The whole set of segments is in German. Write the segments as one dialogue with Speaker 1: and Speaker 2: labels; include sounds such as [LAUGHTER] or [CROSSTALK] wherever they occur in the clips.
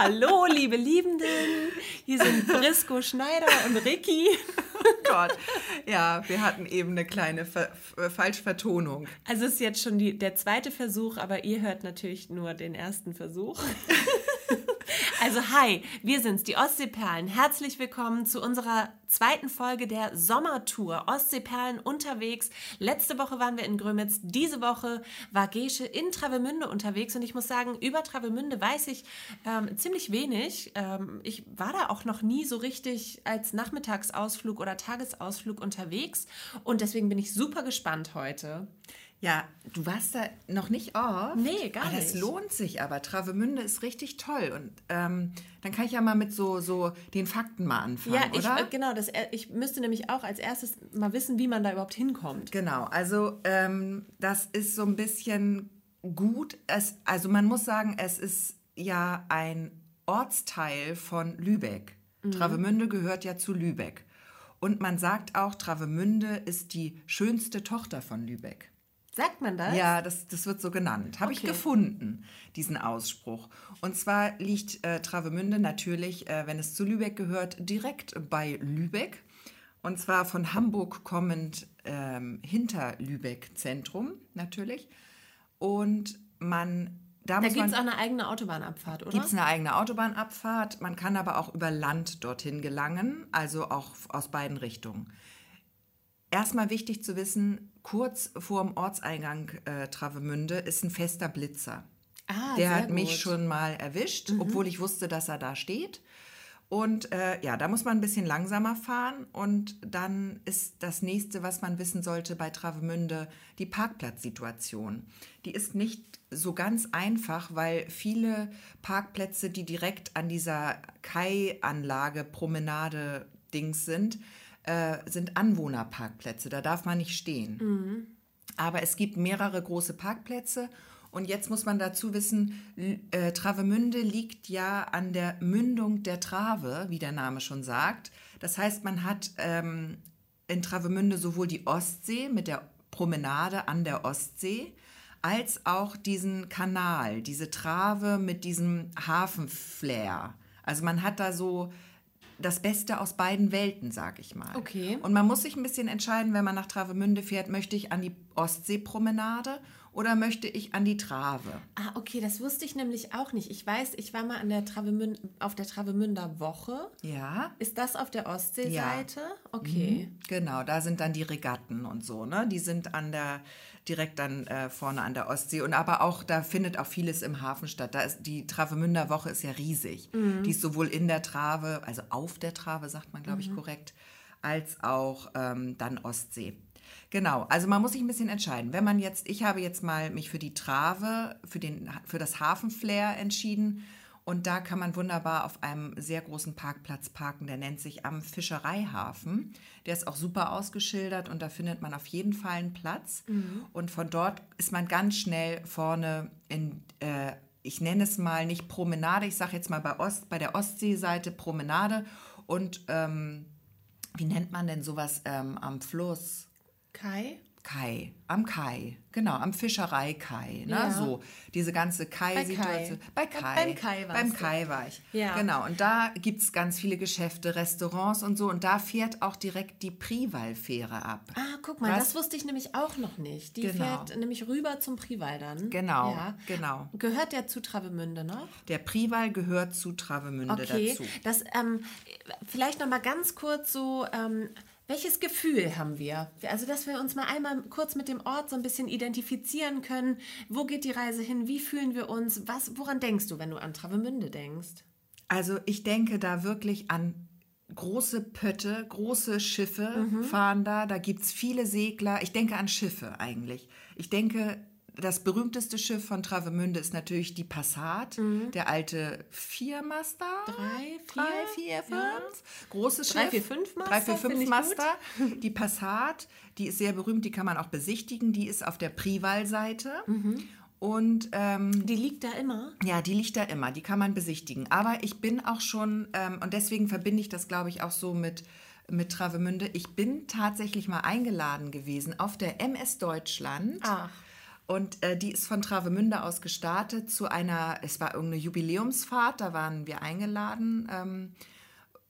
Speaker 1: Hallo, liebe Liebenden. Hier sind Brisco Schneider und Ricky.
Speaker 2: Oh Gott. Ja, wir hatten eben eine kleine Ver Falschvertonung.
Speaker 1: Also es ist jetzt schon die, der zweite Versuch, aber ihr hört natürlich nur den ersten Versuch. Also hi, wir sind's, die Ostseeperlen. Herzlich willkommen zu unserer zweiten Folge der Sommertour. Ostseeperlen unterwegs. Letzte Woche waren wir in Grömitz, diese Woche war Gesche in Travemünde unterwegs und ich muss sagen, über Travemünde weiß ich ähm, ziemlich wenig. Ähm, ich war da auch noch nie so richtig als Nachmittagsausflug oder Tagesausflug unterwegs und deswegen bin ich super gespannt heute.
Speaker 2: Ja, du warst da noch nicht oft.
Speaker 1: Nee, gar
Speaker 2: aber
Speaker 1: nicht.
Speaker 2: Das lohnt sich aber. Travemünde ist richtig toll. Und ähm, dann kann ich ja mal mit so, so den Fakten mal anfangen,
Speaker 1: Ja, ich,
Speaker 2: oder?
Speaker 1: äh, genau, das, äh, ich müsste nämlich auch als erstes mal wissen, wie man da überhaupt hinkommt.
Speaker 2: Genau, also ähm, das ist so ein bisschen gut. Es, also man muss sagen, es ist ja ein Ortsteil von Lübeck. Travemünde gehört ja zu Lübeck. Und man sagt auch, Travemünde ist die schönste Tochter von Lübeck.
Speaker 1: Sagt man das?
Speaker 2: Ja, das, das wird so genannt. Habe ich
Speaker 1: Okay.
Speaker 2: gefunden, diesen Ausspruch. Und zwar liegt äh, Travemünde natürlich, äh, wenn es zu Lübeck gehört, direkt bei Lübeck. Und zwar von Hamburg kommend ähm, hinter Lübeck Zentrum natürlich. Und man, da,
Speaker 1: Da gibt es auch eine eigene Autobahnabfahrt, oder?
Speaker 2: gibt es eine eigene Autobahnabfahrt. Man kann aber auch über Land dorthin gelangen, also auch aus beiden Richtungen. Erstmal wichtig zu wissen, kurz vor dem Ortseingang äh, Travemünde ist ein fester Blitzer.
Speaker 1: ah,
Speaker 2: Der hat mich
Speaker 1: gut. Mhm.
Speaker 2: schon mal erwischt, obwohl ich wusste, dass er da steht. Und äh, ja, da muss man ein bisschen langsamer fahren. Und dann ist das nächste, was man wissen sollte bei Travemünde, die Parkplatzsituation. Die ist nicht so ganz einfach, weil viele Parkplätze, die direkt an dieser Kai-Anlage, Promenade, Dings sind, äh, sind Anwohnerparkplätze. Da darf man nicht stehen. Aber es gibt mehrere große Parkplätze. Und jetzt muss man dazu wissen, äh, Travemünde liegt ja an der Mündung der Trave, wie der Name schon sagt. Das heißt, man hat ähm, in Travemünde sowohl die Ostsee mit der Promenade an der Ostsee, als auch diesen Kanal, diese Trave mit diesem Hafenflair. Also man hat da so das Beste aus beiden Welten, sag ich mal.
Speaker 1: Okay.
Speaker 2: Und man muss sich ein bisschen entscheiden, wenn man nach Travemünde fährt, möchte ich an die Ostseepromenade oder möchte ich an die Trave?
Speaker 1: Ah, okay, das wusste ich nämlich auch nicht. Ich weiß, ich war mal an der Travemün auf der Travemünder Woche.
Speaker 2: Ja.
Speaker 1: Ist das auf der Ostseeseite? Okay.
Speaker 2: Genau, da sind dann die Regatten und so, ne? Die sind an der, direkt dann äh, vorne an der Ostsee. Und aber auch, da findet auch vieles im Hafen statt. Da ist die Travemünder Woche ist ja riesig. Die ist sowohl in der Trave, also auf der Trave, sagt man, glaube ich, korrekt, als auch ähm, dann Ostsee. Genau, also man muss sich ein bisschen entscheiden. Wenn man jetzt, ich habe jetzt mal mich für die Trave, für, den, für das Hafenflair entschieden. Und da kann man wunderbar auf einem sehr großen Parkplatz parken, der nennt sich am Fischereihafen. Der ist auch super ausgeschildert und da findet man auf jeden Fall einen Platz. Und von dort ist man ganz schnell vorne in, äh, ich nenne es mal nicht Promenade, ich sage jetzt mal bei, Ost, bei der Ostseeseite Promenade. Und ähm, wie nennt man denn sowas ähm, am Fluss?
Speaker 1: Kai?
Speaker 2: Kai, am Kai, genau, am Fischereikai, ne?
Speaker 1: Ja.
Speaker 2: So, diese ganze Kai-Situation. Bei
Speaker 1: Bei-
Speaker 2: Kai.
Speaker 1: beim Kai warst
Speaker 2: Beim
Speaker 1: du.
Speaker 2: Kai war ich.
Speaker 1: Ja.
Speaker 2: Genau, und da gibt es ganz viele Geschäfte, Restaurants und so. Und da fährt auch direkt die Prival-Fähre ab.
Speaker 1: Ah, guck mal,
Speaker 2: Was?
Speaker 1: das wusste ich nämlich auch noch nicht. Die
Speaker 2: Genau.
Speaker 1: fährt nämlich rüber zum Prival dann.
Speaker 2: Genau,
Speaker 1: Ja.
Speaker 2: genau.
Speaker 1: Gehört der zu Travemünde noch?
Speaker 2: Der Prival gehört zu Travemünde
Speaker 1: Okay,
Speaker 2: dazu.
Speaker 1: das ähm, vielleicht noch mal ganz kurz so, ähm, welches Gefühl haben wir? Also, dass wir uns mal einmal kurz mit dem Ort so ein bisschen identifizieren können. Wo geht die Reise hin? Wie fühlen wir uns? Was, woran denkst du, wenn du an Travemünde denkst?
Speaker 2: Also ich denke da wirklich an große Pötte, große Schiffe
Speaker 1: Mhm.
Speaker 2: fahren da. Da gibt es viele Segler. Ich denke an Schiffe eigentlich. Ich denke, das berühmteste Schiff von Travemünde ist natürlich die Passat, der alte Viermaster.
Speaker 1: Mhm. Drei,
Speaker 2: Drei,
Speaker 1: vier?
Speaker 2: vier, fünf.
Speaker 1: Ja.
Speaker 2: Großes
Speaker 1: Drei,
Speaker 2: Schiff.
Speaker 1: vier, fünf Master,
Speaker 2: Drei, vier, fünf Master. [LAUGHS] Die Passat, die ist sehr berühmt, die kann man auch besichtigen. Die ist auf der Prival-Seite.
Speaker 1: Mhm.
Speaker 2: Und ähm,
Speaker 1: Die liegt da immer.
Speaker 2: ja, die liegt da immer, die kann man besichtigen. Aber ich bin auch schon, ähm, und deswegen verbinde ich das, glaube ich, auch so mit, mit Travemünde. Ich bin tatsächlich mal eingeladen gewesen auf der MS Deutschland.
Speaker 1: Ach.
Speaker 2: Und äh, die ist von Travemünde aus gestartet zu einer, es war irgendeine Jubiläumsfahrt, da waren wir eingeladen. Ähm,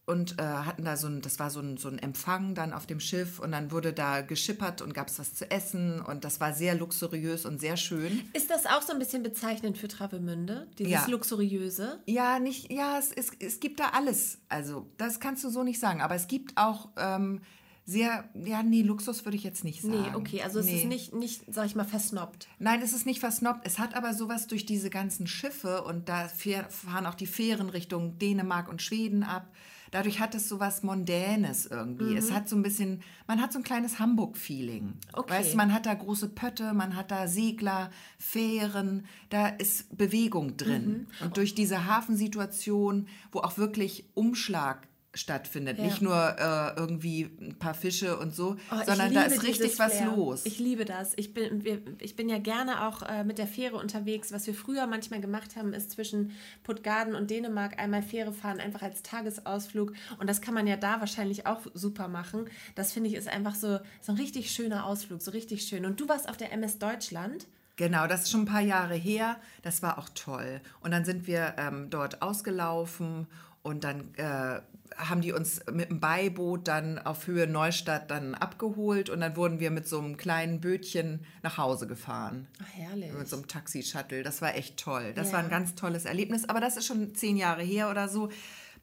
Speaker 2: und äh, hatten da so ein, das war so ein, so ein Empfang dann auf dem Schiff und dann wurde da geschippert und gab es was zu essen und das war sehr luxuriös und sehr schön.
Speaker 1: Ist das auch so ein bisschen bezeichnend für Travemünde, dieses
Speaker 2: Ja.
Speaker 1: luxuriöse?
Speaker 2: Ja, nicht, ja, es, es, es gibt da alles. Also, das kannst du so nicht sagen, aber es gibt auch ähm, sehr, ja, nee, Luxus würde ich jetzt nicht sagen.
Speaker 1: Nee, okay, also es
Speaker 2: Nee.
Speaker 1: ist nicht, nicht, sag ich mal, versnobbt.
Speaker 2: Nein, es ist nicht versnobbt. Es hat aber sowas durch diese ganzen Schiffe und da fahren auch die Fähren Richtung Dänemark und Schweden ab. Dadurch hat es sowas Mondänes irgendwie. Es hat so ein bisschen, man hat so ein kleines Hamburg-Feeling.
Speaker 1: Okay.
Speaker 2: Weißt man hat da große Pötte, man hat da Segler, Fähren, da ist Bewegung drin. Und durch diese Hafensituation, wo auch wirklich Umschlag stattfindet,
Speaker 1: Ja.
Speaker 2: nicht nur äh, irgendwie ein paar Fische und so,
Speaker 1: Oh,
Speaker 2: sondern da ist richtig was
Speaker 1: Flair.
Speaker 2: los.
Speaker 1: Ich liebe das. Ich bin, wir, ich bin ja gerne auch äh, mit der Fähre unterwegs. Was wir früher manchmal gemacht haben, ist zwischen Puttgarden und Dänemark einmal Fähre fahren, einfach als Tagesausflug. Und das kann man ja da wahrscheinlich auch super machen. Das finde ich ist einfach so, so ein richtig schöner Ausflug, so richtig schön. Und du warst auf der MS Deutschland.
Speaker 2: Genau, das ist schon ein paar Jahre her. Das war auch toll. Und dann sind wir ähm, dort ausgelaufen und dann äh, haben die uns mit dem Beiboot dann auf Höhe Neustadt dann abgeholt und dann wurden wir mit so einem kleinen Bötchen nach Hause gefahren.
Speaker 1: Ach, herrlich.
Speaker 2: Mit so einem Taxi-Shuttle. Das war echt toll. Das
Speaker 1: Ja.
Speaker 2: war ein ganz tolles Erlebnis. Aber das ist schon zehn Jahre her oder so.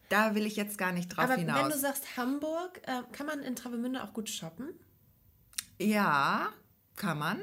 Speaker 2: Da will ich jetzt gar nicht drauf
Speaker 1: Aber
Speaker 2: hinaus.
Speaker 1: wenn du sagst Hamburg, äh, kann man in Travemünde auch gut shoppen?
Speaker 2: Ja, kann man.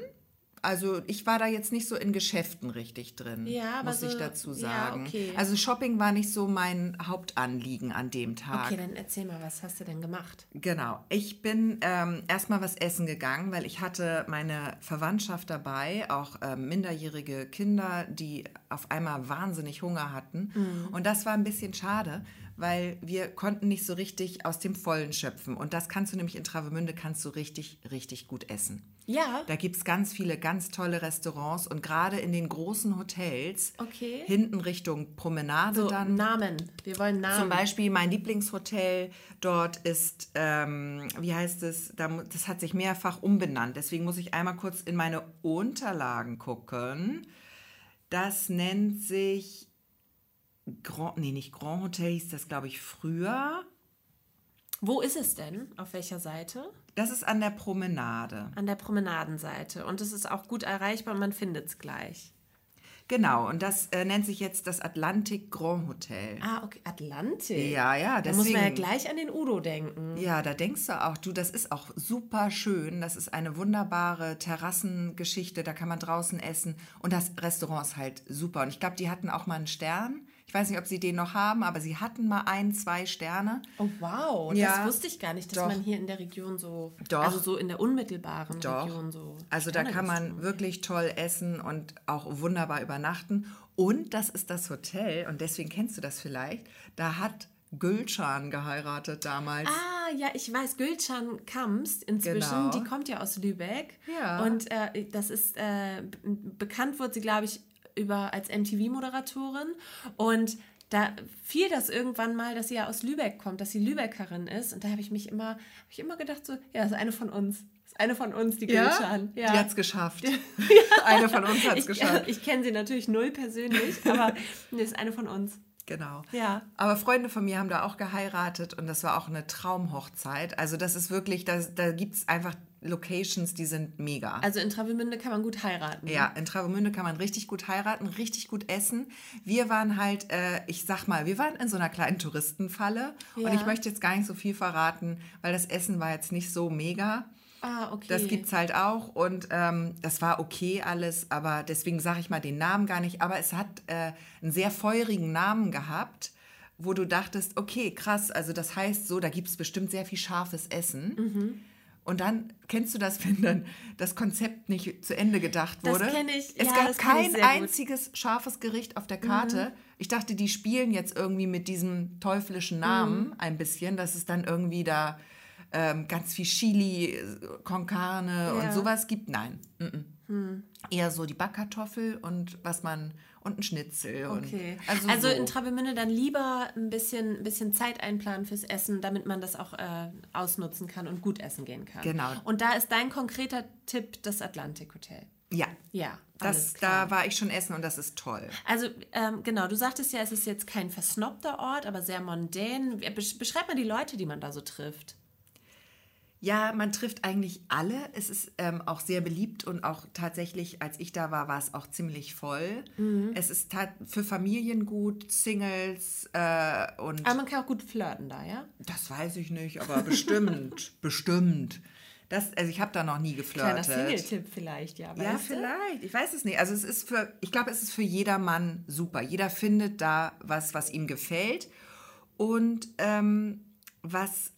Speaker 2: Also ich war da jetzt nicht so in Geschäften richtig drin,
Speaker 1: Ja,
Speaker 2: muss ich
Speaker 1: so-
Speaker 2: dazu
Speaker 1: ja,
Speaker 2: sagen.
Speaker 1: okay.
Speaker 2: Also Shopping war nicht so mein Hauptanliegen an dem Tag.
Speaker 1: Okay, dann erzähl mal, was hast du denn gemacht?
Speaker 2: Genau. Ich bin ähm, erstmal was essen gegangen, weil ich hatte meine Verwandtschaft dabei, auch ähm, minderjährige Kinder, die auf einmal wahnsinnig Hunger hatten. Und das war ein bisschen schade, weil wir konnten nicht so richtig aus dem Vollen schöpfen. Und das kannst du nämlich in Travemünde, kannst du richtig, richtig gut essen.
Speaker 1: Ja.
Speaker 2: Da gibt es ganz viele ganz tolle Restaurants und gerade in den großen Hotels,
Speaker 1: Okay.
Speaker 2: hinten Richtung Promenade
Speaker 1: So,
Speaker 2: dann.
Speaker 1: Namen. Wir wollen Namen.
Speaker 2: Zum Beispiel mein Lieblingshotel dort ist, ähm, wie heißt es, das hat sich mehrfach umbenannt. Deswegen muss ich einmal kurz in meine Unterlagen gucken. Das nennt sich Grand, nee, nicht Grand Hotel hieß das, glaube ich, früher.
Speaker 1: Wo ist es denn? Auf welcher Seite?
Speaker 2: Das ist an der Promenade.
Speaker 1: An der Promenadenseite. Und es ist auch gut erreichbar, man findet es gleich.
Speaker 2: Genau, und das äh, nennt sich jetzt das Atlantic Grand Hotel.
Speaker 1: Ah, okay. Atlantik.
Speaker 2: Ja, ja,
Speaker 1: Da muss man ja
Speaker 2: deswegen-
Speaker 1: gleich an den Udo denken.
Speaker 2: Ja, da denkst du auch, du, das ist auch super schön. Das ist eine wunderbare Terrassengeschichte. Da kann man draußen essen. Und das Restaurant ist halt super. Und ich glaube, die hatten auch mal einen Stern. Ich weiß nicht, ob sie den noch haben, aber sie hatten mal ein, zwei Sterne.
Speaker 1: Oh, wow. Das
Speaker 2: Ja,
Speaker 1: wusste ich gar nicht, dass
Speaker 2: doch.
Speaker 1: man hier in der Region so,
Speaker 2: Doch.
Speaker 1: also so in der unmittelbaren
Speaker 2: Doch.
Speaker 1: Region so.
Speaker 2: Also da kann man wirklich toll essen und auch wunderbar übernachten. Und das ist das Hotel, und deswegen kennst du das vielleicht, da hat Gülcan geheiratet damals.
Speaker 1: Ah, ja, ich weiß, Gülcan Kamst inzwischen,
Speaker 2: Genau.
Speaker 1: die kommt ja aus Lübeck.
Speaker 2: Ja.
Speaker 1: Und äh, das ist, äh, bekannt wurde sie, glaube ich, über als MTV-Moderatorin. Und da fiel das irgendwann mal, dass sie ja aus Lübeck kommt, dass sie Lübeckerin ist. Und da habe ich mich immer, habe ich immer gedacht, so, ja, das ist eine von uns. Das ist eine von uns, die Gülcan.
Speaker 2: Die hat es geschafft. [LAUGHS] Eine von uns hat es
Speaker 1: Ich,
Speaker 2: geschafft.
Speaker 1: ich kenne sie natürlich null persönlich, aber nee, [LAUGHS] ist eine von uns.
Speaker 2: Genau.
Speaker 1: Ja.
Speaker 2: Aber Freunde von mir haben da auch geheiratet und das war auch eine Traumhochzeit. Also das ist wirklich, da, da gibt es einfach Locations, die sind mega.
Speaker 1: Also in Travemünde kann man gut heiraten.
Speaker 2: ja, in Travemünde kann man richtig gut heiraten, richtig gut essen. Wir waren halt, äh, ich sag mal, wir waren in so einer kleinen Touristenfalle und
Speaker 1: Ja.
Speaker 2: ich möchte jetzt gar nicht so viel verraten, weil das Essen war jetzt nicht so mega.
Speaker 1: Ah, okay.
Speaker 2: Das gibt's halt auch und ähm, das war okay alles, aber deswegen sage ich mal den Namen gar nicht. Aber es hat äh, einen sehr feurigen Namen gehabt, wo du dachtest, okay, krass, also das heißt so, da gibt es bestimmt sehr viel scharfes Essen.
Speaker 1: Mhm.
Speaker 2: Und dann kennst du das, [LAUGHS] wenn dann das Konzept nicht zu Ende gedacht
Speaker 1: Das
Speaker 2: wurde.
Speaker 1: kenn ich,
Speaker 2: Es
Speaker 1: ja,
Speaker 2: gab
Speaker 1: das
Speaker 2: kein
Speaker 1: sehr gut. Mhm.
Speaker 2: einziges scharfes Gericht auf der Karte. Ich dachte, die spielen jetzt irgendwie mit diesem teuflischen Namen
Speaker 1: Mhm.
Speaker 2: ein bisschen, dass es dann irgendwie da ähm, ganz viel Chili, con carne
Speaker 1: Ja.
Speaker 2: Und sowas gibt. Nein. Mm Eher so die Backkartoffel und was man und ein Schnitzel.
Speaker 1: Okay.
Speaker 2: Also
Speaker 1: Also,
Speaker 2: so.
Speaker 1: in Travemünde dann lieber ein bisschen, ein bisschen Zeit einplanen fürs Essen, damit man das auch äh, ausnutzen kann und gut essen gehen kann.
Speaker 2: Genau.
Speaker 1: Und da ist dein konkreter Tipp das Atlantik Hotel.
Speaker 2: Ja.
Speaker 1: Ja,
Speaker 2: Das, da war ich schon essen und das ist toll.
Speaker 1: Also ähm, genau, du sagtest ja, es ist jetzt kein versnobter Ort, aber sehr mondän. Besch- Beschreib mal die Leute, die man da so trifft.
Speaker 2: Ja, man trifft eigentlich alle. Es ist ähm, auch sehr beliebt und auch tatsächlich, als ich da war, war es auch ziemlich voll.
Speaker 1: Mhm.
Speaker 2: Es ist für Familien gut, Singles äh, und
Speaker 1: Aber man kann auch gut flirten da, ja?
Speaker 2: das weiß ich nicht, aber bestimmt, [LAUGHS] bestimmt. Das, also ich habe da noch nie
Speaker 1: Kleiner
Speaker 2: geflirtet.
Speaker 1: Single-Tipp vielleicht, ja.
Speaker 2: Ja,
Speaker 1: du?
Speaker 2: vielleicht. Ich weiß es nicht. Also es ist für, ich glaube, es ist für jedermann super. Jeder findet da was, was ihm gefällt. Und ähm, was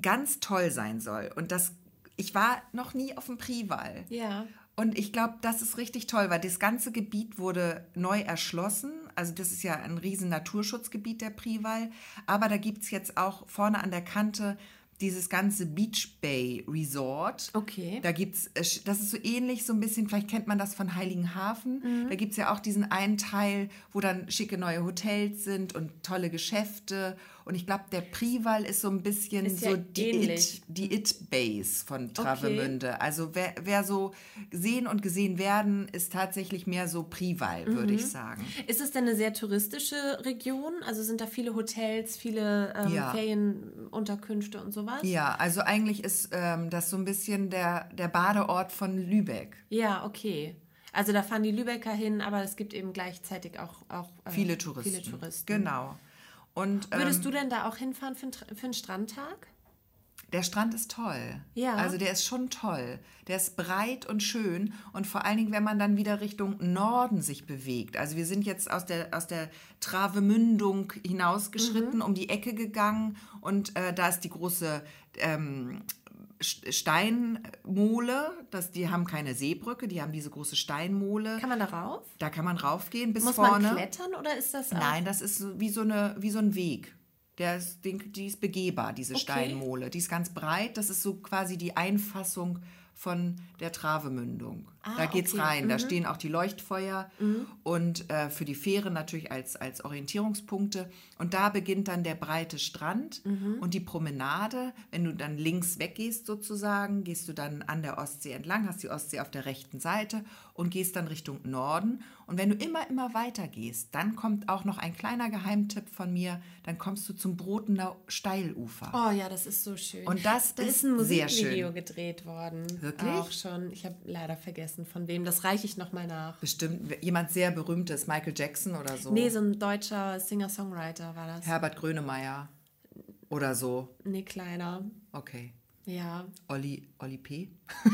Speaker 2: ganz toll sein soll. Und das, ich war noch nie auf dem Prival.
Speaker 1: Ja.
Speaker 2: Und ich glaube, das ist richtig toll, weil das ganze Gebiet wurde neu erschlossen. Also das ist ja ein riesen Naturschutzgebiet, der Prival. Aber da gibt es jetzt auch vorne an der Kante dieses ganze Beach Bay Resort.
Speaker 1: Okay.
Speaker 2: Da gibt's, äh, das ist so ähnlich, so ein bisschen, vielleicht kennt man das von Heiligenhafen. Da gibt es ja auch diesen einen Teil, wo dann schicke neue Hotels sind und tolle Geschäfte. Und ich glaube, der Prival ist so ein bisschen
Speaker 1: Ist
Speaker 2: so
Speaker 1: ja
Speaker 2: die
Speaker 1: ähnlich.
Speaker 2: It, die It-Base von Travemünde. Also wer, wer so sehen und gesehen werden, ist tatsächlich mehr so Prival, würde
Speaker 1: Mhm.
Speaker 2: ich sagen.
Speaker 1: Ist es denn eine sehr touristische Region? Also sind da viele Hotels, viele ähm,
Speaker 2: Ja.
Speaker 1: Ferienunterkünfte und sowas?
Speaker 2: Ja, also eigentlich ist ähm, das so ein bisschen der, der Badeort von Lübeck.
Speaker 1: Ja, okay. Also da fahren die Lübecker hin, aber es gibt eben gleichzeitig auch, auch äh,
Speaker 2: Viele Touristen.
Speaker 1: Viele Touristen.
Speaker 2: Genau. Und
Speaker 1: Würdest
Speaker 2: ähm,
Speaker 1: du denn da auch hinfahren für, einen für einen Strandtag?
Speaker 2: Der Strand ist toll.
Speaker 1: Ja.
Speaker 2: Also der ist schon toll. Der ist breit und schön und vor allen Dingen, wenn man dann wieder Richtung Norden sich bewegt. Also wir sind jetzt aus der, aus der Travemündung hinausgeschritten, um die Ecke gegangen und äh, da ist die große ähm, St- Steinmole. Das, die haben keine Seebrücke, die haben diese große Steinmole.
Speaker 1: Kann man da rauf?
Speaker 2: Da kann man raufgehen bis
Speaker 1: Muss
Speaker 2: vorne.
Speaker 1: man klettern oder ist das auch?
Speaker 2: Nein, das ist wie so, eine, wie so ein Weg. Der ist, die ist begehbar, diese
Speaker 1: Okay.
Speaker 2: Steinmole. Die ist ganz breit. Das ist so quasi die Einfassung von der Travemündung.
Speaker 1: Ah,
Speaker 2: da geht's
Speaker 1: okay.
Speaker 2: rein. Da stehen auch die Leuchtfeuer und äh, für die Fähre natürlich als, als Orientierungspunkte. Und da beginnt dann der breite Strand und die Promenade. Wenn du dann links weggehst sozusagen, gehst du dann an der Ostsee entlang, hast die Ostsee auf der rechten Seite und gehst dann Richtung Norden. Und wenn du immer, immer weiter gehst, dann kommt auch noch ein kleiner Geheimtipp von mir. Dann kommst du zum Brotener Steilufer.
Speaker 1: Oh ja, das ist so schön.
Speaker 2: Und das
Speaker 1: da
Speaker 2: ist
Speaker 1: ist ein Musikvideo gedreht worden.
Speaker 2: Wirklich?
Speaker 1: Auch schon. Ich habe leider vergessen, von wem. Das reiche ich nochmal nach.
Speaker 2: Bestimmt jemand sehr berühmtes, Michael Jackson oder so.
Speaker 1: Nee, so ein deutscher Singer-Songwriter war das.
Speaker 2: Herbert Grönemeyer oder so.
Speaker 1: Nee, kleiner.
Speaker 2: Okay.
Speaker 1: Ja,
Speaker 2: Olli, Olli P. [LAUGHS]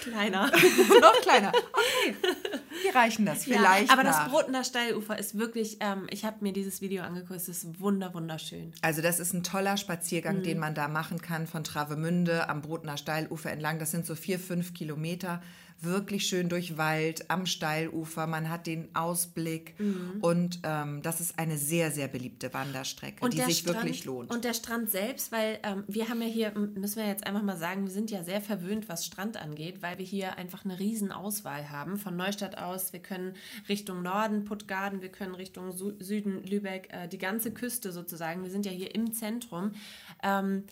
Speaker 1: kleiner. [LAUGHS]
Speaker 2: Noch kleiner. Okay. [LAUGHS] Wir reichen das vielleicht
Speaker 1: ja, aber
Speaker 2: nach.
Speaker 1: das Brotener Steilufer ist wirklich, ähm, ich habe mir dieses Video angeguckt, es ist wunder, wunderschön.
Speaker 2: Also das ist ein toller Spaziergang,
Speaker 1: Mhm.
Speaker 2: den man da machen kann von Travemünde am Brotener Steilufer entlang. Das sind so vier, fünf Kilometer. Wirklich schön durch Wald, am Steilufer. Man hat den Ausblick.
Speaker 1: Mhm.
Speaker 2: Und ähm, das ist eine sehr, sehr beliebte Wanderstrecke, die
Speaker 1: der
Speaker 2: sich
Speaker 1: Strand,
Speaker 2: wirklich lohnt.
Speaker 1: Und der Strand selbst, weil ähm, wir haben ja hier, müssen wir jetzt einfach mal sagen, wir sind ja sehr verwöhnt, was Strand angeht, weil wir hier einfach eine riesen Auswahl haben. Von Neustadt aus, wir können Richtung Norden, Puttgarden, wir können Richtung Süden, Lübeck, äh, die ganze Küste sozusagen. Wir sind ja hier im Zentrum. Ähm,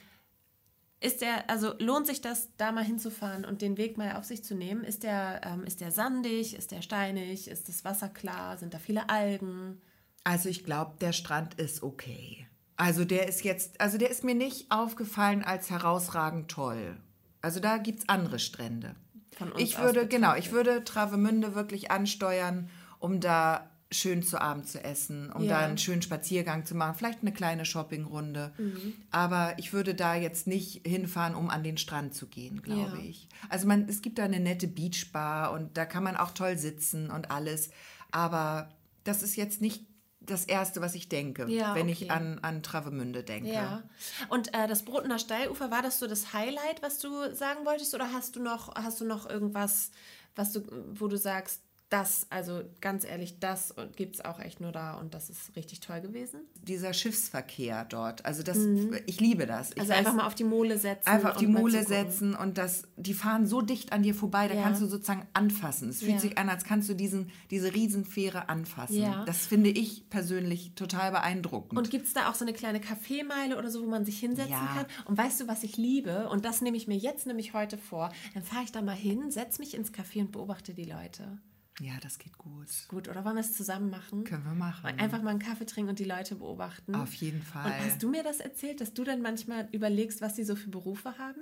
Speaker 1: ist der, also lohnt sich das, da mal hinzufahren und den Weg mal auf sich zu nehmen? Ist der, ähm, ist der sandig? Ist der steinig? Ist das Wasser klar? Sind da viele Algen?
Speaker 2: Also ich glaube, der Strand ist okay. Also der ist jetzt, also der ist mir nicht aufgefallen als herausragend toll. Also da gibt es andere Strände.
Speaker 1: Von uns
Speaker 2: ich
Speaker 1: aus
Speaker 2: würde, genau, ich würde Travemünde wirklich ansteuern, um da schön zu Abend zu essen, um
Speaker 1: Ja.
Speaker 2: da einen schönen Spaziergang zu machen, vielleicht eine kleine Shoppingrunde.
Speaker 1: Mhm.
Speaker 2: Aber ich würde da jetzt nicht hinfahren, um an den Strand zu gehen, glaube
Speaker 1: Ja.
Speaker 2: ich. Also man, es gibt da eine nette Beachbar und da kann man auch toll sitzen und alles. Aber das ist jetzt nicht das Erste, was ich denke,
Speaker 1: Ja,
Speaker 2: wenn
Speaker 1: okay.
Speaker 2: ich an, an Travemünde denke.
Speaker 1: Ja. Und äh, das Brotener Steilufer, war das so das Highlight, was du sagen wolltest? Oder hast du noch, hast du noch irgendwas, was du, wo du sagst, das, also ganz ehrlich, das gibt es auch echt nur da und das ist richtig toll gewesen.
Speaker 2: Dieser Schiffsverkehr dort, also das, ich liebe das. Ich
Speaker 1: Also einfach mal auf die Mole setzen.
Speaker 2: einfach auf die Mole setzen und das, die fahren so dicht an dir vorbei, da
Speaker 1: Ja.
Speaker 2: kannst du sozusagen anfassen. Es fühlt
Speaker 1: Ja.
Speaker 2: sich an, als kannst du diesen, diese Riesenfähre anfassen.
Speaker 1: Ja.
Speaker 2: Das finde ich persönlich total beeindruckend.
Speaker 1: Und gibt es da auch so eine kleine Kaffeemeile oder so, wo man sich hinsetzen kann? Und weißt du, was ich liebe? Und das nehme ich mir jetzt nämlich heute vor. Dann fahre ich da mal hin, setze mich ins Café und beobachte die Leute.
Speaker 2: Ja, das geht gut.
Speaker 1: Gut, oder wollen wir es zusammen machen?
Speaker 2: Können wir machen.
Speaker 1: Und Einfach mal einen Kaffee trinken und die Leute beobachten.
Speaker 2: Auf jeden Fall.
Speaker 1: Und hast du mir das erzählt, dass du dann manchmal überlegst, was sie so für Berufe haben?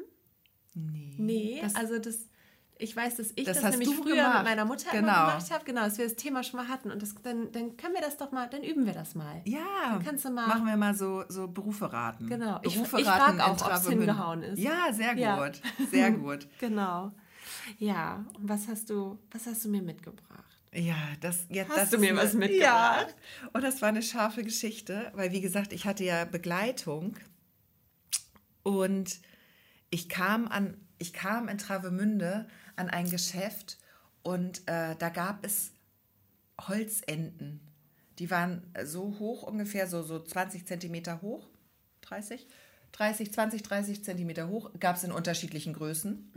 Speaker 2: Nee.
Speaker 1: Nee,
Speaker 2: Das,
Speaker 1: also das, ich weiß, dass ich
Speaker 2: Das
Speaker 1: das, nämlich früher
Speaker 2: gemacht.
Speaker 1: mit meiner Mutter
Speaker 2: Genau.
Speaker 1: immer gemacht habe, genau, dass wir das Thema schon mal hatten. Und das, dann, dann können wir das doch mal, dann üben wir das mal.
Speaker 2: ja,
Speaker 1: Dann kannst du mal-
Speaker 2: machen wir mal so, so Berufe raten.
Speaker 1: Genau. Ich-
Speaker 2: Berufe
Speaker 1: ich
Speaker 2: raten
Speaker 1: frag auch, ob's
Speaker 2: Travemünde.
Speaker 1: hingehauen ist.
Speaker 2: Ja, sehr
Speaker 1: Ja.
Speaker 2: gut. [LAUGHS] Sehr gut.
Speaker 1: Genau. Ja, und was hast du, was hast du mir mitgebracht?
Speaker 2: Ja, das jetzt.
Speaker 1: Hast
Speaker 2: das
Speaker 1: du mir
Speaker 2: eine-
Speaker 1: was mitgebracht?
Speaker 2: Ja, und das war eine scharfe Geschichte, weil wie gesagt, ich hatte ja Begleitung und ich kam an, ich kam in Travemünde an ein Geschäft und äh, da gab es Holzenten. Die waren so hoch, ungefähr so, so 20 Zentimeter hoch, 30, 30, 20, 30 Zentimeter hoch, gab es in unterschiedlichen Größen.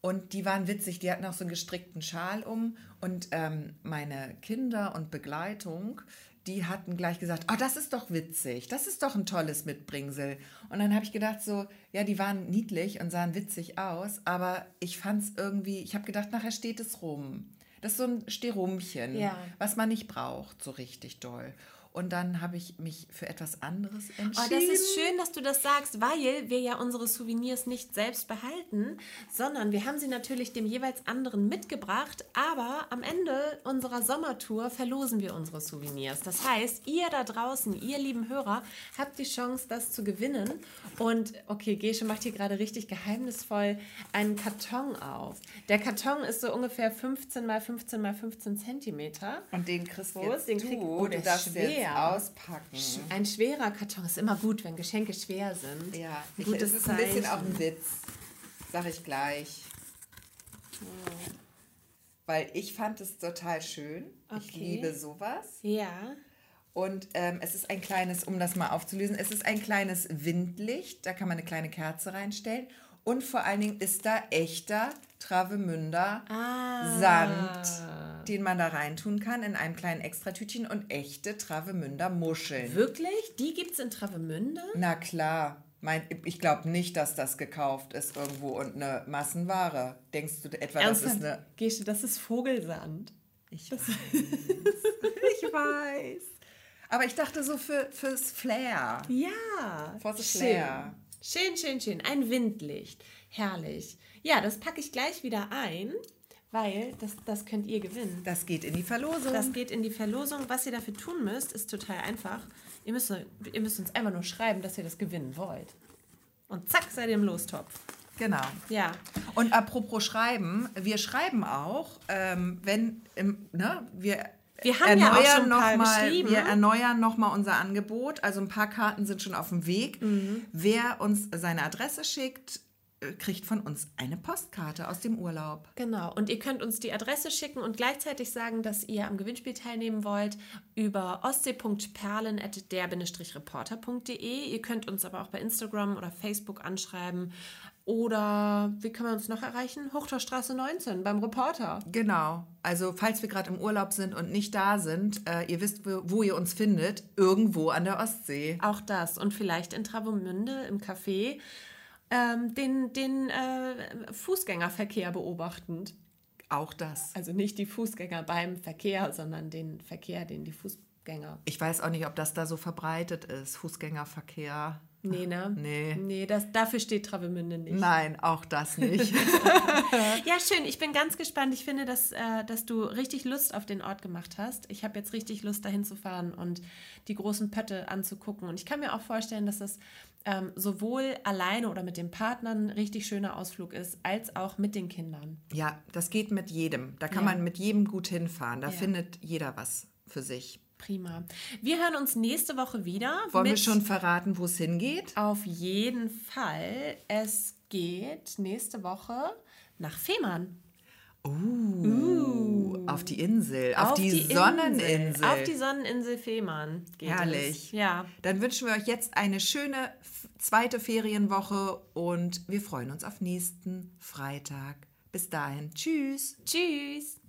Speaker 2: Und die waren witzig, die hatten auch so einen gestrickten Schal um. Und ähm, meine Kinder und Begleitung, die hatten gleich gesagt, oh, das ist doch witzig, das ist doch ein tolles Mitbringsel. Und dann habe ich gedacht so, ja, die waren niedlich und sahen witzig aus, aber ich fand es irgendwie, ich habe gedacht, nachher steht es rum. Das ist so ein Sterumchen,
Speaker 1: Ja.
Speaker 2: was man nicht braucht, so richtig doll. Und dann habe ich mich für etwas anderes entschieden.
Speaker 1: Oh, das ist schön, dass du das sagst, weil wir ja unsere Souvenirs nicht selbst behalten, sondern wir haben sie natürlich dem jeweils anderen mitgebracht, aber am Ende unserer Sommertour verlosen wir unsere Souvenirs. Das heißt, ihr da draußen, ihr lieben Hörer, habt die Chance, das zu gewinnen. Und okay, Gesche macht hier gerade richtig geheimnisvoll einen Karton auf. Der Karton ist so ungefähr 15 mal 15 mal 15 Zentimeter.
Speaker 2: Und den kriegst jetzt
Speaker 1: ist den
Speaker 2: du.
Speaker 1: krieg- oh, der
Speaker 2: du jetzt auspacken.
Speaker 1: Ein schwerer Karton ist immer gut, wenn Geschenke schwer sind.
Speaker 2: Ja,
Speaker 1: Ein
Speaker 2: ich,
Speaker 1: gutes
Speaker 2: es ist ein bisschen auch ein Witz, sag ich gleich. Weil ich fand es total schön. Ich
Speaker 1: Okay.
Speaker 2: liebe sowas.
Speaker 1: Ja.
Speaker 2: Und ähm, es ist ein kleines, um das mal aufzulösen, es ist ein kleines Windlicht. Da kann man eine kleine Kerze reinstellen. Und vor allen Dingen ist da echter Travemünder
Speaker 1: Ah.
Speaker 2: Sand, den man da reintun kann in einem kleinen Extratütchen und echte Travemünder Muscheln.
Speaker 1: Wirklich? Die gibt es in Travemünde?
Speaker 2: Na klar. Mein, ich glaube nicht, dass das gekauft ist irgendwo und eine Massenware. Denkst du etwa, das ist eine.
Speaker 1: Gesche, das ist Vogelsand.
Speaker 2: Ich weiß. [LAUGHS] ich weiß. Aber ich dachte so für, fürs Flair.
Speaker 1: Ja. Schön.
Speaker 2: flair.
Speaker 1: Schön, schön, schön. Ein Windlicht. Herrlich. Ja, das packe ich gleich wieder ein, weil das, das könnt ihr gewinnen.
Speaker 2: Das geht in die Verlosung.
Speaker 1: Das geht in die Verlosung. Was ihr dafür tun müsst, ist total einfach. Ihr müsst, ihr müsst uns einfach nur schreiben, dass ihr das gewinnen wollt. Und zack, seid ihr im Lostopf.
Speaker 2: genau.
Speaker 1: Ja.
Speaker 2: Und apropos Schreiben, wir schreiben auch, ähm, wenn, im, ne, wir,
Speaker 1: Wir haben ja auch schon ein
Speaker 2: noch mal, wir erneuern nochmal unser Angebot. Also ein paar Karten sind schon auf dem Weg.
Speaker 1: Mhm.
Speaker 2: Wer uns seine Adresse schickt, kriegt von uns eine Postkarte aus dem Urlaub.
Speaker 1: Genau. Und ihr könnt uns die Adresse schicken und gleichzeitig sagen, dass ihr am Gewinnspiel teilnehmen wollt über ostsee.perlen.der-reporter.de. Ihr könnt uns aber auch bei Instagram oder Facebook anschreiben. Oder wie kann man uns noch erreichen? Hochtorstraße 19 beim Reporter.
Speaker 2: Genau. Also falls wir gerade im Urlaub sind und nicht da sind, äh, ihr wisst, wo, wo ihr uns findet, irgendwo an der Ostsee.
Speaker 1: Auch das. Und vielleicht in Travemünde im Café ähm, den, den äh, Fußgängerverkehr beobachtend.
Speaker 2: Auch das.
Speaker 1: Also nicht die Fußgänger beim Verkehr, sondern den Verkehr, den die Fußgänger
Speaker 2: Ich weiß auch nicht, ob das da so verbreitet ist, Fußgängerverkehr.
Speaker 1: Nee, ne?
Speaker 2: Nee.
Speaker 1: Nee, das, dafür steht Travemünde nicht.
Speaker 2: Nein, auch das nicht. [LAUGHS] [LAUGHS]
Speaker 1: Ja, schön. Ich bin ganz gespannt. Ich finde, dass, äh, dass du richtig Lust auf den Ort gemacht hast. Ich habe jetzt richtig Lust, dahin zu fahren und die großen Pötte anzugucken. Und ich kann mir auch vorstellen, dass das ähm, sowohl alleine oder mit den Partnern ein richtig schöner Ausflug ist, als auch mit den Kindern.
Speaker 2: ja, das geht mit jedem. Da kann
Speaker 1: Ja.
Speaker 2: man mit jedem gut hinfahren. Da
Speaker 1: Ja.
Speaker 2: findet jeder was für sich.
Speaker 1: Prima. Wir hören uns nächste Woche wieder.
Speaker 2: Wollen wir schon verraten, wo es hingeht?
Speaker 1: Auf jeden Fall. Es geht nächste Woche nach Fehmarn.
Speaker 2: Uh, auf die Insel, auf, die, Sonneninsel.
Speaker 1: Insel. Auf die Sonneninsel Fehmarn geht
Speaker 2: Herrlich.
Speaker 1: Es. Ja.
Speaker 2: Dann wünschen wir euch jetzt eine schöne zweite Ferienwoche und wir freuen uns auf nächsten Freitag. Bis dahin, tschüss.
Speaker 1: Tschüss.